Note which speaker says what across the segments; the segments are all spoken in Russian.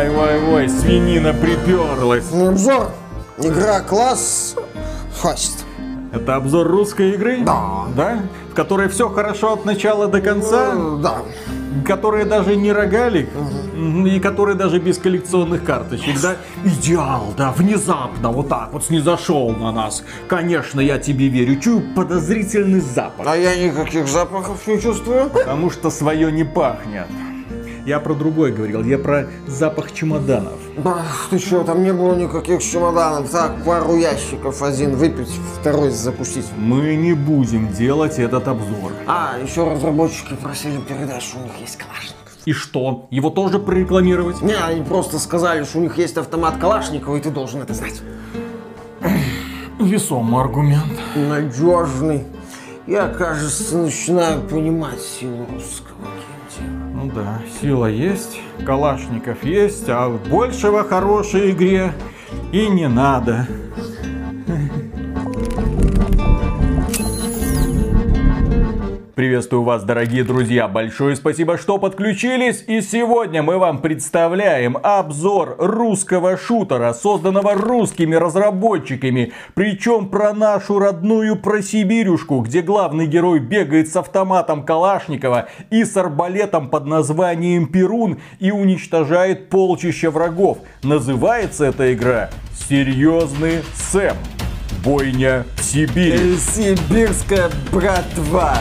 Speaker 1: Ой-ой-ой, свинина приперлась.
Speaker 2: Ну, обзор. Игра класс Фаст.
Speaker 1: Это обзор русской игры?
Speaker 2: Да.
Speaker 1: Да? В которой все хорошо от начала до конца?
Speaker 2: Э, Да.
Speaker 1: Которые даже не рогалик? Мгм, И которые даже без коллекционных карточек, да? Идеал, да, внезапно, вот так вот снизошел на нас. Конечно, я тебе верю. Чую подозрительный запах.
Speaker 2: А я никаких запахов не чувствую.
Speaker 1: Потому что свое не пахнет. Я про другой говорил, я про запах чемоданов.
Speaker 2: Ах, ты что, там не было никаких чемоданов. Так, пару ящиков, один выпить, второй запустить.
Speaker 1: Мы не будем делать этот обзор.
Speaker 2: А, еще разработчики просили передать, что у них есть калашников.
Speaker 1: И что? Его тоже прорекламировать?
Speaker 2: Не, они просто сказали, что у них есть автомат Калашникова, и ты должен это знать.
Speaker 1: Весомый аргумент.
Speaker 2: Надежный. Я, кажется, начинаю понимать силу русского.
Speaker 1: Ну да, сила есть, калашников есть, а большего хорошей игре и не надо. Приветствую вас, дорогие друзья. Большое спасибо, что подключились. И сегодня мы вам представляем обзор русского шутера, созданного русскими разработчиками. Причем про нашу родную про Сибирюшку, где главный герой бегает с автоматом Калашникова и с арбалетом под названием Перун и уничтожает полчища врагов. Называется эта игра Серьезный Сэм. Бойня в Сибири.
Speaker 2: Сибирская братва.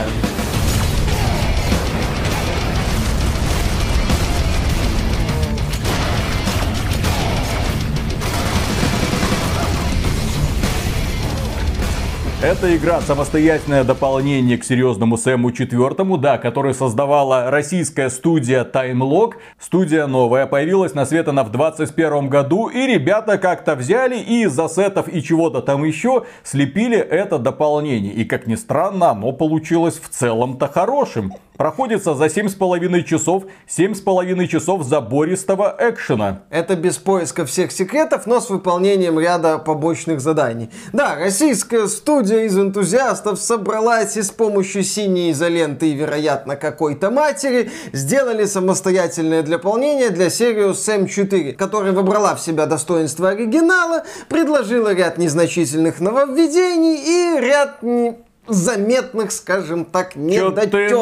Speaker 1: Эта игра самостоятельное дополнение к серьезному Сэму четвертому, да, который создавала российская студия Timelog. Студия новая, появилась на свет она в 21 году, и ребята как-то взяли и из ассетов и чего-то там еще слепили это дополнение. И как ни странно, оно получилось в целом-то хорошим. Проходится за 7,5 часов, 7,5 часов забористого экшена.
Speaker 2: Это без поиска всех секретов, но с выполнением ряда побочных заданий. Да, российская студия из энтузиастов собралась и с помощью синей изоленты и, вероятно, какой-то матери сделали самостоятельное дополнение для Serious Sam 4, которая вобрала в себя достоинства оригинала, предложила ряд незначительных нововведений и ряд заметных, скажем так,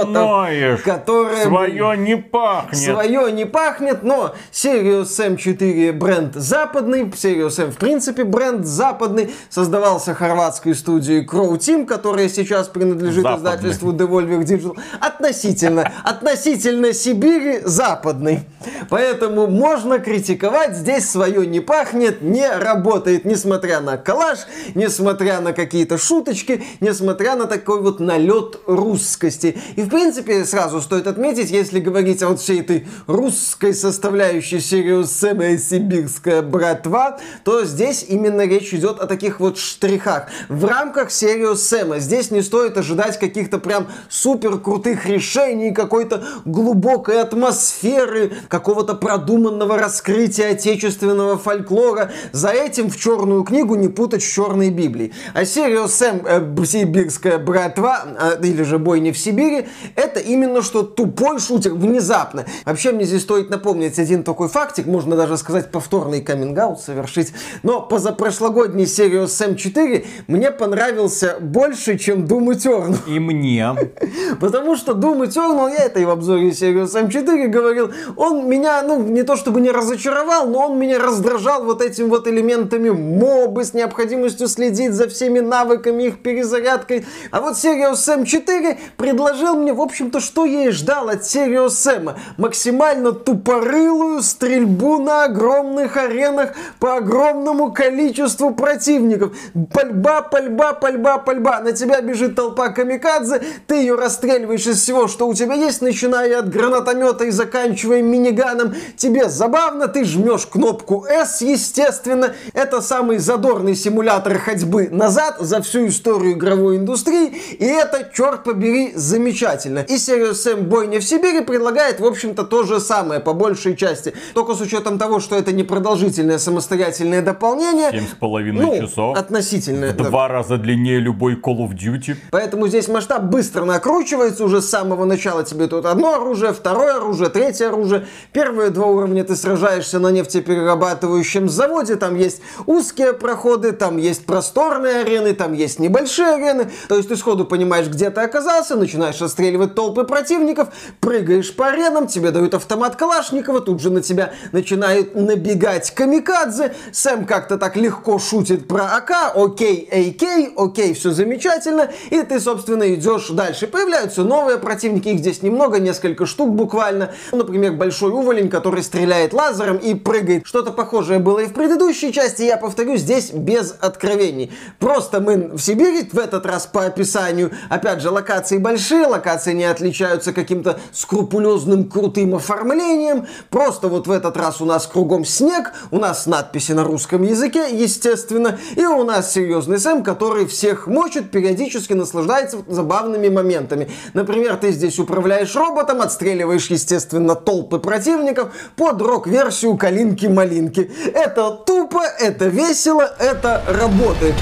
Speaker 1: ноешь?
Speaker 2: которые...
Speaker 1: Свое не пахнет.
Speaker 2: Свое не пахнет, но Serious Sam 4 бренд западный, Serious Sam в принципе бренд западный, создавался хорватской студией Crow Team, которая сейчас принадлежит
Speaker 1: Западный.
Speaker 2: издательству Devolver Digital, относительно, относительно Сибири западный. Поэтому можно критиковать, здесь свое не пахнет, не работает, несмотря на коллаж, несмотря на какие-то шуточки, несмотря на такой вот налет русскости. И в принципе сразу стоит отметить, если говорить о вот всей этой русской составляющей Sam и Сибирская братва, то здесь именно речь идет о таких вот штрихах. В рамках Serious Sam здесь не стоит ожидать каких-то прям супер крутых решений, какой-то глубокой атмосферы, какого-то продуманного раскрытия отечественного фольклора. За этим в черную книгу не путать с черной Библией. А Serious Sam э, Сибирская братва, э, или же бойня в Сибири, это именно что тупой шутер внезапно. Вообще мне здесь стоит напомнить один такой фактик, можно даже сказать повторный каминг совершить. Но позапрошлогодний Serious Sam 4 мне понравился больше, чем Doom Eternal.
Speaker 1: И мне.
Speaker 2: Потому что Doom Eternal, я это и в обзоре Serious Sam 4 говорил, он меня, ну, не то чтобы не разочаровал, но он меня раздражал вот этим вот элементами мобы с необходимостью следить за всеми навыками, их перезарядкой. А вот Serious Sam 4 предложил мне, в общем-то, что я и ждал от Serious Sam. Максимально тупорылую стрельбу на огромных аренах по огромному количеству противников. Пальба, пальба, пальба, пальба. На тебя бежит толпа камикадзе, ты ее расстреливаешь из всего, что у тебя есть, начиная от гранатомета и заканчивая миниганом. Тебе забавно, ты жмешь кнопку S, естественно. Это самый задорный симулятор ходьбы назад за всю историю игровой индустрии индустрии, и это, черт побери, замечательно. И Serious Sam Бойня в Сибири предлагает, в общем-то, то же самое, по большей части. Только с учетом того, что это непродолжительное самостоятельное дополнение.
Speaker 1: Семь с половиной
Speaker 2: ну,
Speaker 1: часов.
Speaker 2: Относительно.
Speaker 1: В два раза длиннее любой Call of Duty.
Speaker 2: Поэтому здесь масштаб быстро накручивается уже с самого начала. Тебе тут одно оружие, второе оружие, третье оружие. Первые два уровня ты сражаешься на нефтеперерабатывающем заводе. Там есть узкие проходы, там есть просторные арены, там есть небольшие арены. То есть ты сходу понимаешь, где ты оказался, начинаешь отстреливать толпы противников, прыгаешь по аренам, тебе дают автомат Калашникова, тут же на тебя начинают набегать камикадзе. Сэм как-то так легко шутит про АК, окей, AK, окей, все замечательно. И ты, собственно, идешь дальше. Появляются новые противники, их здесь немного, несколько штук буквально. Например, большой уволень, который стреляет лазером и прыгает. Что-то похожее было и в предыдущей части, я повторю, здесь без откровений. Просто мы в Сибири, в этот раз по описанию, опять же, локации большие, локации не отличаются каким-то скрупулезным крутым оформлением. Просто вот в этот раз у нас кругом снег, у нас надписи на русском языке, естественно, и у нас серьезный Сэм, который всех мочит, периодически наслаждается забавными моментами. Например, ты здесь управляешь роботом, отстреливаешь, естественно, толпы противников под рок-версию Калинки-Малинки. Это тупо, это весело, это работает.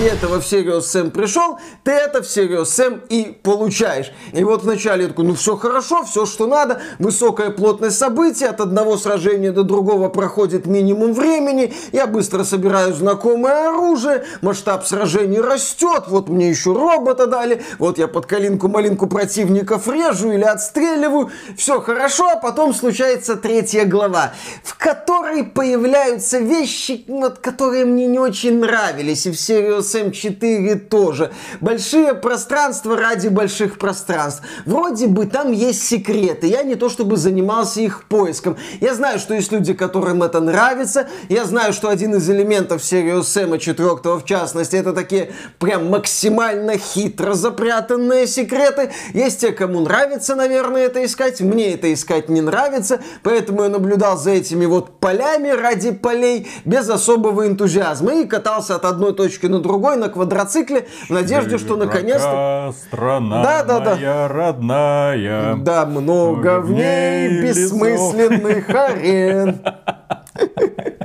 Speaker 2: Ради этого в Serious Sam пришел, ты это в Serious Sam и получаешь. И вот вначале я такой, ну все хорошо, все что надо, высокая плотность событий, от одного сражения до другого проходит минимум времени, я быстро собираю знакомое оружие, масштаб сражений растет, вот мне еще робота дали, вот я под калинку-малинку противников режу или отстреливаю, все хорошо, а потом случается третья глава, в которой появляются вещи, вот, которые мне не очень нравились, и в Serious Sam4 тоже. Большие пространства ради больших пространств. Вроде бы там есть секреты. Я не то чтобы занимался их поиском. Я знаю, что есть люди, которым это нравится. Я знаю, что один из элементов Serious Sam 4 в частности, это такие прям максимально хитро запрятанные секреты. Есть те, кому нравится, наверное, это искать. Мне это искать не нравится. Поэтому я наблюдал за этими вот полями ради полей без особого энтузиазма. И катался от одной точки на другую другой на квадроцикле в надежде, что наконец-то...
Speaker 1: страна да, да, да. моя родная.
Speaker 2: Да, много в ней бессмысленных арен.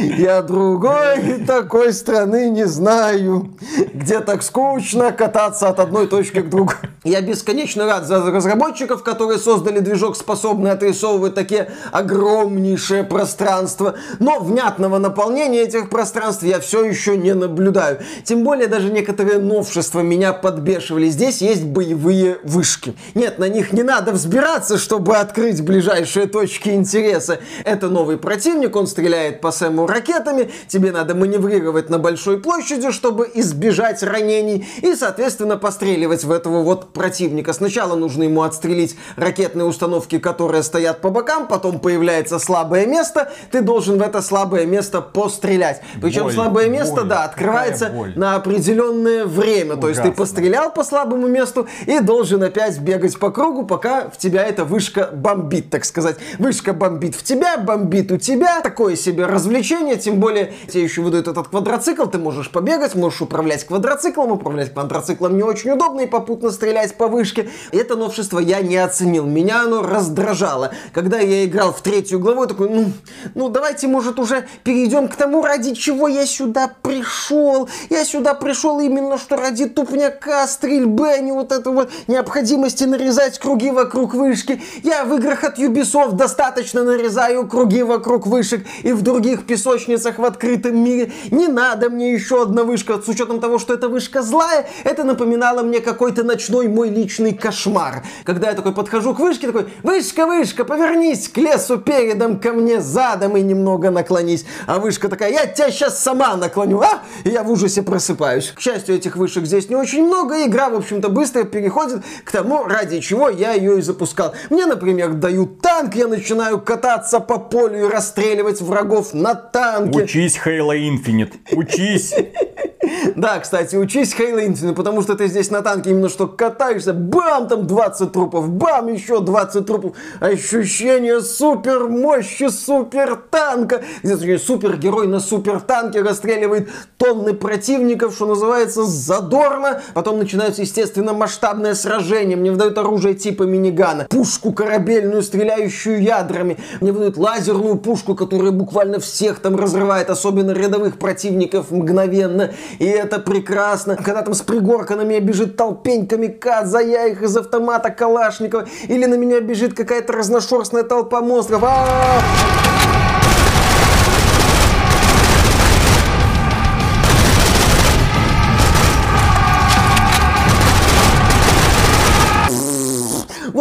Speaker 2: Я другой такой страны не знаю, где так скучно кататься от одной точки к другой. Я бесконечно рад за разработчиков, которые создали движок, способный отрисовывать такие огромнейшие пространства. Но внятного наполнения этих пространств я все еще не наблюдаю. Тем более даже некоторые новшества меня подбешивали. Здесь есть боевые вышки. Нет, на них не надо взбираться, чтобы открыть ближайшие точки интереса. Это новый противник, он стреляет по Сэму ракетами, тебе надо маневрировать на большой площади, чтобы избежать ранений, и, соответственно, постреливать в этого вот противника. Сначала нужно ему отстрелить ракетные установки, которые стоят по бокам, потом появляется слабое место, ты должен в это слабое место пострелять. Причем боль, слабое место, боль, да, открывается на определенное время. Ужасно. То есть ты пострелял по слабому месту и должен опять бегать по кругу, пока в тебя эта вышка бомбит, так сказать. Вышка бомбит в тебя, бомбит у тебя. Такое себе развлечение, тем более тебе еще выдают этот квадроцикл, ты можешь побегать, можешь управлять квадроциклом, управлять квадроциклом не очень удобно и попутно стрелять по вышке. Это новшество я не оценил, меня оно раздражало. Когда я играл в третью главу, я такой, ну, ну давайте, может, уже перейдем к тому, ради чего я сюда пришел. Я сюда пришел именно что ради тупняка, стрельбы, а не вот этого необходимости нарезать круги вокруг вышки. Я в играх от Ubisoft достаточно нарезаю круги вокруг вышек и в других песочницах в открытом мире. Не надо мне еще одна вышка. С учетом того, что эта вышка злая, это напоминало мне какой-то ночной мой личный кошмар. Когда я такой подхожу к вышке, такой, вышка, вышка, повернись к лесу передом, ко мне задом и немного наклонись. А вышка такая, я тебя сейчас сама наклоню, а? И я в ужасе просыпаюсь. К счастью, этих вышек здесь не очень много. Игра, в общем-то, быстро переходит к тому, ради чего я ее и запускал. Мне, например, дают танк, я начинаю кататься по полю и расстреливать врагов на танке.
Speaker 1: Учись Halo Infinite, учись.
Speaker 2: Да, кстати, учись Хейла Инфинит, потому что ты здесь на танке именно что катаешься, бам, там 20 трупов, бам, еще 20 трупов. Ощущение супер мощи супер танка. Супергерой на супер танке расстреливает тонны противников, что называется, задорно. Потом начинаются, естественно, масштабные сражения. Мне выдают оружие типа минигана, пушку корабельную, стреляющую ядрами. Мне выдают лазерную пушку, которая буквально всех там разрывает, особенно рядовых противников мгновенно. И это прекрасно. Когда там с пригорка на меня бежит толпень камикадзе, я их из автомата Калашникова. Или на меня бежит какая-то разношерстная толпа монстров. А-а-а!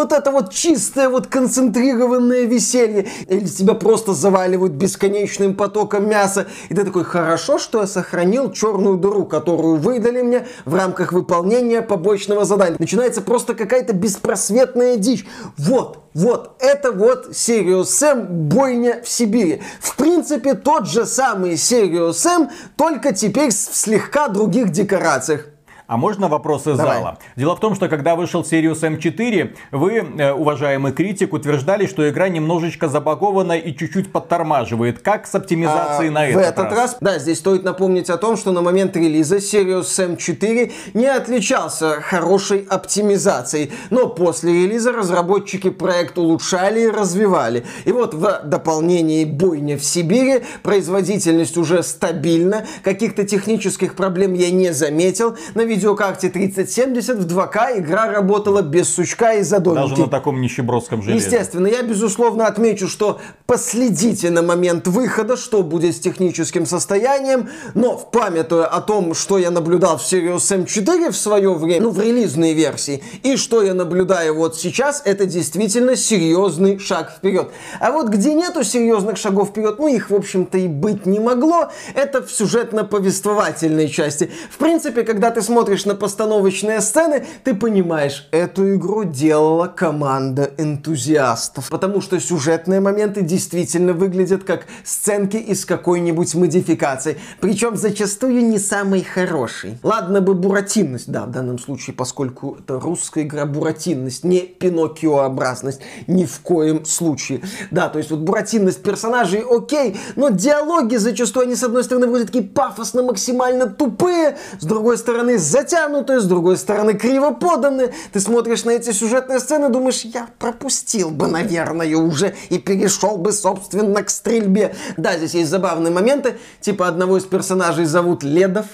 Speaker 2: Вот это вот чистое, вот концентрированное веселье. Или тебя просто заваливают бесконечным потоком мяса. И ты такой, хорошо, что я сохранил черную дыру, которую выдали мне в рамках выполнения побочного задания. Начинается просто какая-то беспросветная дичь. Вот, вот, это вот Сириус Сэм бойня в Сибири. В принципе, тот же самый Сириус Сэм, только теперь в слегка других декорациях.
Speaker 1: А можно вопрос из Давай. зала? Дело в том, что когда вышел Sirius M4, вы, э, уважаемый критик, утверждали, что игра немножечко забагована и чуть-чуть подтормаживает. Как с оптимизацией а, на этот,
Speaker 2: в этот раз? раз? Да, здесь стоит напомнить о том, что на момент релиза Sirius M4 не отличался хорошей оптимизацией. Но после релиза разработчики проект улучшали и развивали. И вот в дополнении «Бойня в Сибири» производительность уже стабильна, каких-то технических проблем я не заметил. На видеокарте 3070 в 2К игра работала без сучка и задомики.
Speaker 1: Даже на таком нищебродском железе.
Speaker 2: Естественно, я безусловно отмечу, что последите на момент выхода, что будет с техническим состоянием, но в памятуя о том, что я наблюдал в Sirius M4 в свое время, ну, в релизной версии, и что я наблюдаю вот сейчас, это действительно серьезный шаг вперед. А вот где нету серьезных шагов вперед, ну, их, в общем-то, и быть не могло, это в сюжетно-повествовательной части. В принципе, когда ты смотришь смотришь на постановочные сцены, ты понимаешь, эту игру делала команда энтузиастов. Потому что сюжетные моменты действительно выглядят как сценки из какой-нибудь модификации. Причем зачастую не самой хорошей. Ладно бы буратинность, да, в данном случае, поскольку это русская игра, буратинность, не пиноккиообразность, ни в коем случае. Да, то есть вот буратинность персонажей окей, но диалоги зачастую, они с одной стороны выглядят такие пафосно максимально тупые, с другой стороны затянутые, с другой стороны криво поданные. Ты смотришь на эти сюжетные сцены, думаешь, я пропустил бы, наверное, уже и перешел бы, собственно, к стрельбе. Да, здесь есть забавные моменты, типа одного из персонажей зовут Ледов,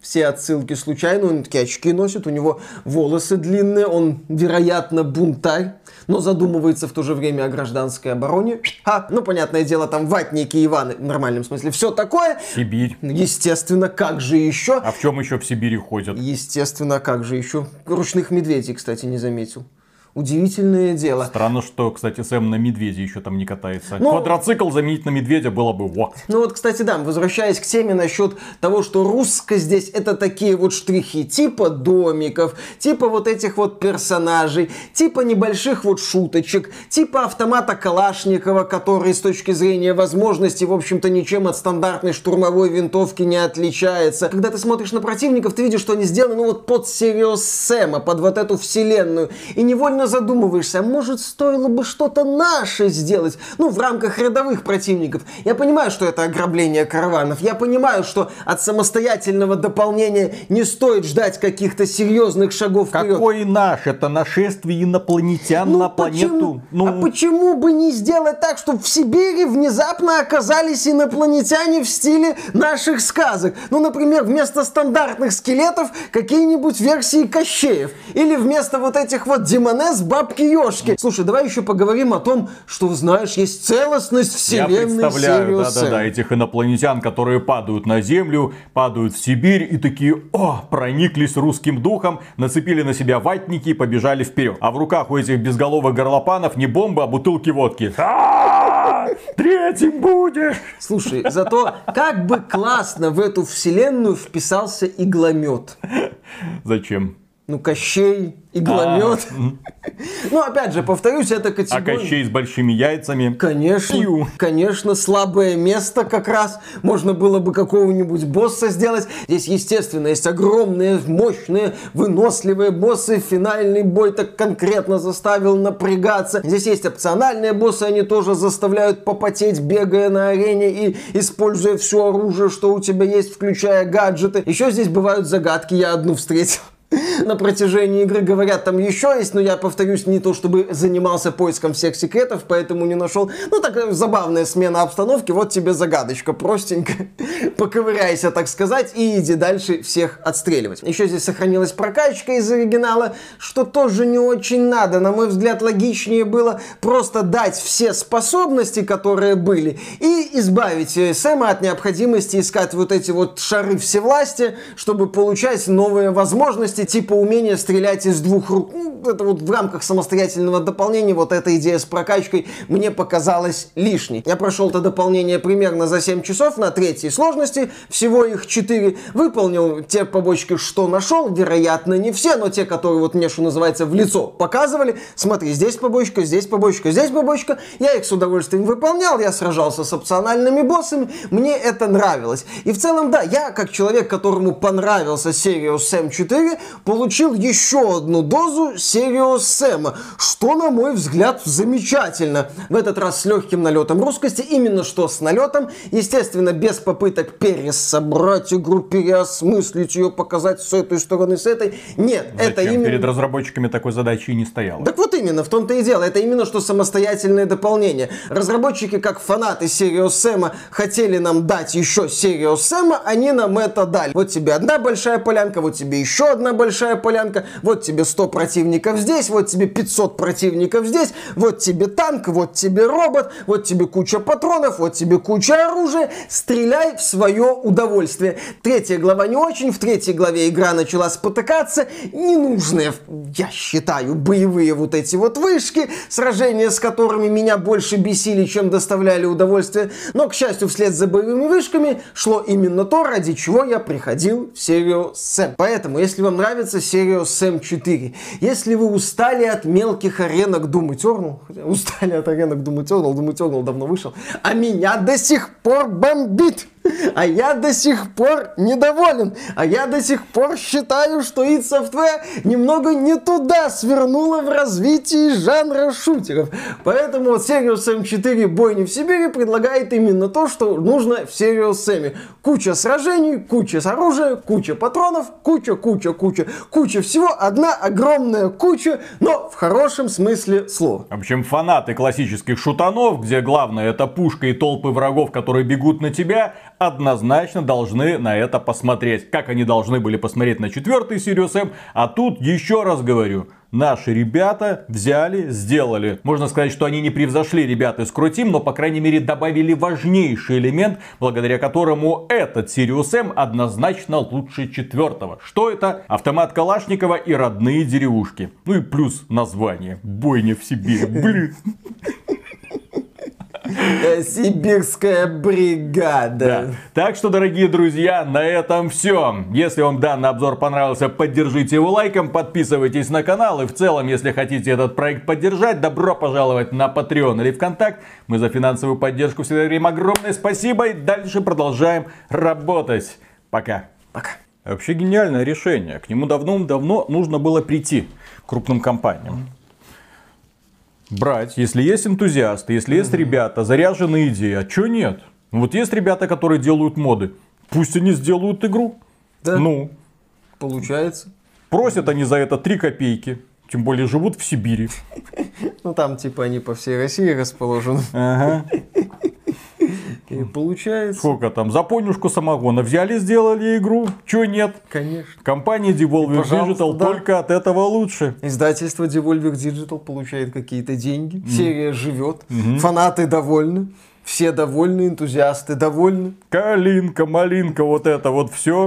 Speaker 2: все отсылки случайно, он такие очки носит, у него волосы длинные, он, вероятно, бунтарь но задумывается в то же время о гражданской обороне. А, ну, понятное дело, там ватники Иваны, в нормальном смысле, все такое.
Speaker 1: Сибирь.
Speaker 2: Естественно, как же еще?
Speaker 1: А в чем еще в Сибири ходят?
Speaker 2: Естественно, как же еще? Ручных медведей, кстати, не заметил. Удивительное дело.
Speaker 1: Странно, что, кстати, Сэм на медведе еще там не катается. Ну, Квадроцикл заменить на медведя было бы во.
Speaker 2: Ну вот, кстати, да, возвращаясь к теме насчет того, что русско здесь это такие вот штрихи, типа домиков, типа вот этих вот персонажей, типа небольших вот шуточек, типа автомата Калашникова, который с точки зрения возможностей, в общем-то, ничем от стандартной штурмовой винтовки не отличается. Когда ты смотришь на противников, ты видишь, что они сделаны, ну вот под Сириус Сэма, под вот эту вселенную. И невольно задумываешься, а может стоило бы что-то наше сделать, ну, в рамках рядовых противников. Я понимаю, что это ограбление караванов, я понимаю, что от самостоятельного дополнения не стоит ждать каких-то серьезных шагов
Speaker 1: вперед. Какой наш? Это нашествие инопланетян ну, на планету.
Speaker 2: Почему? Ну... А почему бы не сделать так, чтобы в Сибири внезапно оказались инопланетяне в стиле наших сказок? Ну, например, вместо стандартных скелетов какие-нибудь версии Кощеев. Или вместо вот этих вот демонез с бабки Ёшки. Слушай, давай еще поговорим о том, что, знаешь, есть целостность вселенной Я
Speaker 1: представляю, да-да-да, этих инопланетян, которые падают на Землю, падают в Сибирь и такие, о, прониклись русским духом, нацепили на себя ватники и побежали вперед. А в руках у этих безголовых горлопанов не бомба, а бутылки водки. Третьим будешь!
Speaker 2: Слушай, зато как бы классно в эту вселенную вписался игломет.
Speaker 1: Зачем?
Speaker 2: Ну, Кощей, игломет. Ну, опять же, повторюсь, это
Speaker 1: А
Speaker 2: категория...
Speaker 1: Кощей с большими яйцами.
Speaker 2: Конечно,
Speaker 1: Пью.
Speaker 2: конечно, слабое место как раз. Можно было бы какого-нибудь босса сделать. Здесь, естественно, есть огромные, мощные, выносливые боссы. Финальный бой так конкретно заставил напрягаться. Здесь есть опциональные боссы, они тоже заставляют попотеть, бегая на арене и используя все оружие, что у тебя есть, включая гаджеты. Еще здесь бывают загадки, я одну встретил на протяжении игры говорят, там еще есть, но я повторюсь, не то чтобы занимался поиском всех секретов, поэтому не нашел. Ну, такая забавная смена обстановки, вот тебе загадочка, простенько. Поковыряйся, так сказать, и иди дальше всех отстреливать. Еще здесь сохранилась прокачка из оригинала, что тоже не очень надо. На мой взгляд, логичнее было просто дать все способности, которые были, и избавить э, Сэма от необходимости искать вот эти вот шары всевластия, чтобы получать новые возможности, типа умения стрелять из двух рук. Ну, это вот в рамках самостоятельного дополнения, вот эта идея с прокачкой мне показалась лишней. Я прошел это дополнение примерно за 7 часов на третьей сложности, всего их 4. Выполнил те побочки, что нашел, вероятно, не все, но те, которые вот мне, что называется, в лицо показывали. Смотри, здесь побочка, здесь побочка, здесь побочка. Я их с удовольствием выполнял, я сражался с опциональными боссами, мне это нравилось. И в целом, да, я, как человек, которому понравился Serious Sam 4, получил еще одну дозу Serious Sam, что, на мой взгляд, замечательно. В этот раз с легким налетом русскости, именно что с налетом, естественно, без попыток пересобрать игру, переосмыслить ее, показать с этой стороны, с этой. Нет, это
Speaker 1: Зачем?
Speaker 2: именно...
Speaker 1: Перед разработчиками такой задачи и не стояло.
Speaker 2: Так вот именно, в том-то и дело. Это именно что самостоятельное дополнение. Разработчики, как фанаты Serious Sam, хотели нам дать еще Serious Sam, они нам это дали. Вот тебе одна большая полянка, вот тебе еще одна большая полянка, вот тебе 100 противников здесь, вот тебе 500 противников здесь, вот тебе танк, вот тебе робот, вот тебе куча патронов, вот тебе куча оружия. Стреляй в свое удовольствие. Третья глава не очень, в третьей главе игра начала спотыкаться. Ненужные, я считаю, боевые вот эти вот вышки, сражения с которыми меня больше бесили, чем доставляли удовольствие. Но, к счастью, вслед за боевыми вышками шло именно то, ради чего я приходил в серию Сэм. Поэтому, если вам нравится серия Сэм 4, если вы устали от мелких аренок Doom Eternal, устали от аренок Doom Eternal, Doom Eternal давно вышел, а меня до сих пор бомбит. А я до сих пор недоволен. А я до сих пор считаю, что id Software немного не туда свернула в развитии жанра шутеров. Поэтому вот Serious Sam 4 Бойни в Сибири предлагает именно то, что нужно в Serious Sam. Куча сражений, куча оружия, куча патронов, куча, куча, куча, куча всего. Одна огромная куча, но в хорошем смысле слова.
Speaker 1: В общем, фанаты классических шутанов, где главное это пушка и толпы врагов, которые бегут на тебя, однозначно должны на это посмотреть. Как они должны были посмотреть на четвертый Sirius M. А тут еще раз говорю, наши ребята взяли, сделали. Можно сказать, что они не превзошли ребят из Крутим, но по крайней мере добавили важнейший элемент, благодаря которому этот Sirius M однозначно лучше четвертого. Что это? Автомат Калашникова и родные деревушки. Ну и плюс название. Бойня в Сибири. Блин.
Speaker 2: Э, Сибирская бригада.
Speaker 1: Да. Так что, дорогие друзья, на этом все. Если вам данный обзор понравился, поддержите его лайком, подписывайтесь на канал. И в целом, если хотите этот проект поддержать, добро пожаловать на Patreon или ВКонтакт. Мы за финансовую поддержку всегда говорим огромное спасибо. И дальше продолжаем работать. Пока.
Speaker 2: Пока.
Speaker 1: Вообще гениальное решение. К нему давно-давно нужно было прийти крупным компаниям. Брать, если есть энтузиасты, если есть ребята, заряженные идеи, а чё нет? Вот есть ребята, которые делают моды. Пусть они сделают игру.
Speaker 2: Да.
Speaker 1: Ну,
Speaker 2: Получается.
Speaker 1: просят они за это 3 копейки. Тем более живут в Сибири.
Speaker 2: Ну там типа они по всей России расположены.
Speaker 1: Ага.
Speaker 2: И получается.
Speaker 1: Сколько там? За понюшку самогона взяли, сделали игру. Чё нет?
Speaker 2: Конечно.
Speaker 1: Компания Devolver Digital
Speaker 2: да.
Speaker 1: только от этого лучше.
Speaker 2: Издательство Devolver Digital получает какие-то деньги. Серия живет. Фанаты довольны. Все довольны, энтузиасты довольны.
Speaker 1: Калинка, малинка, вот это вот все.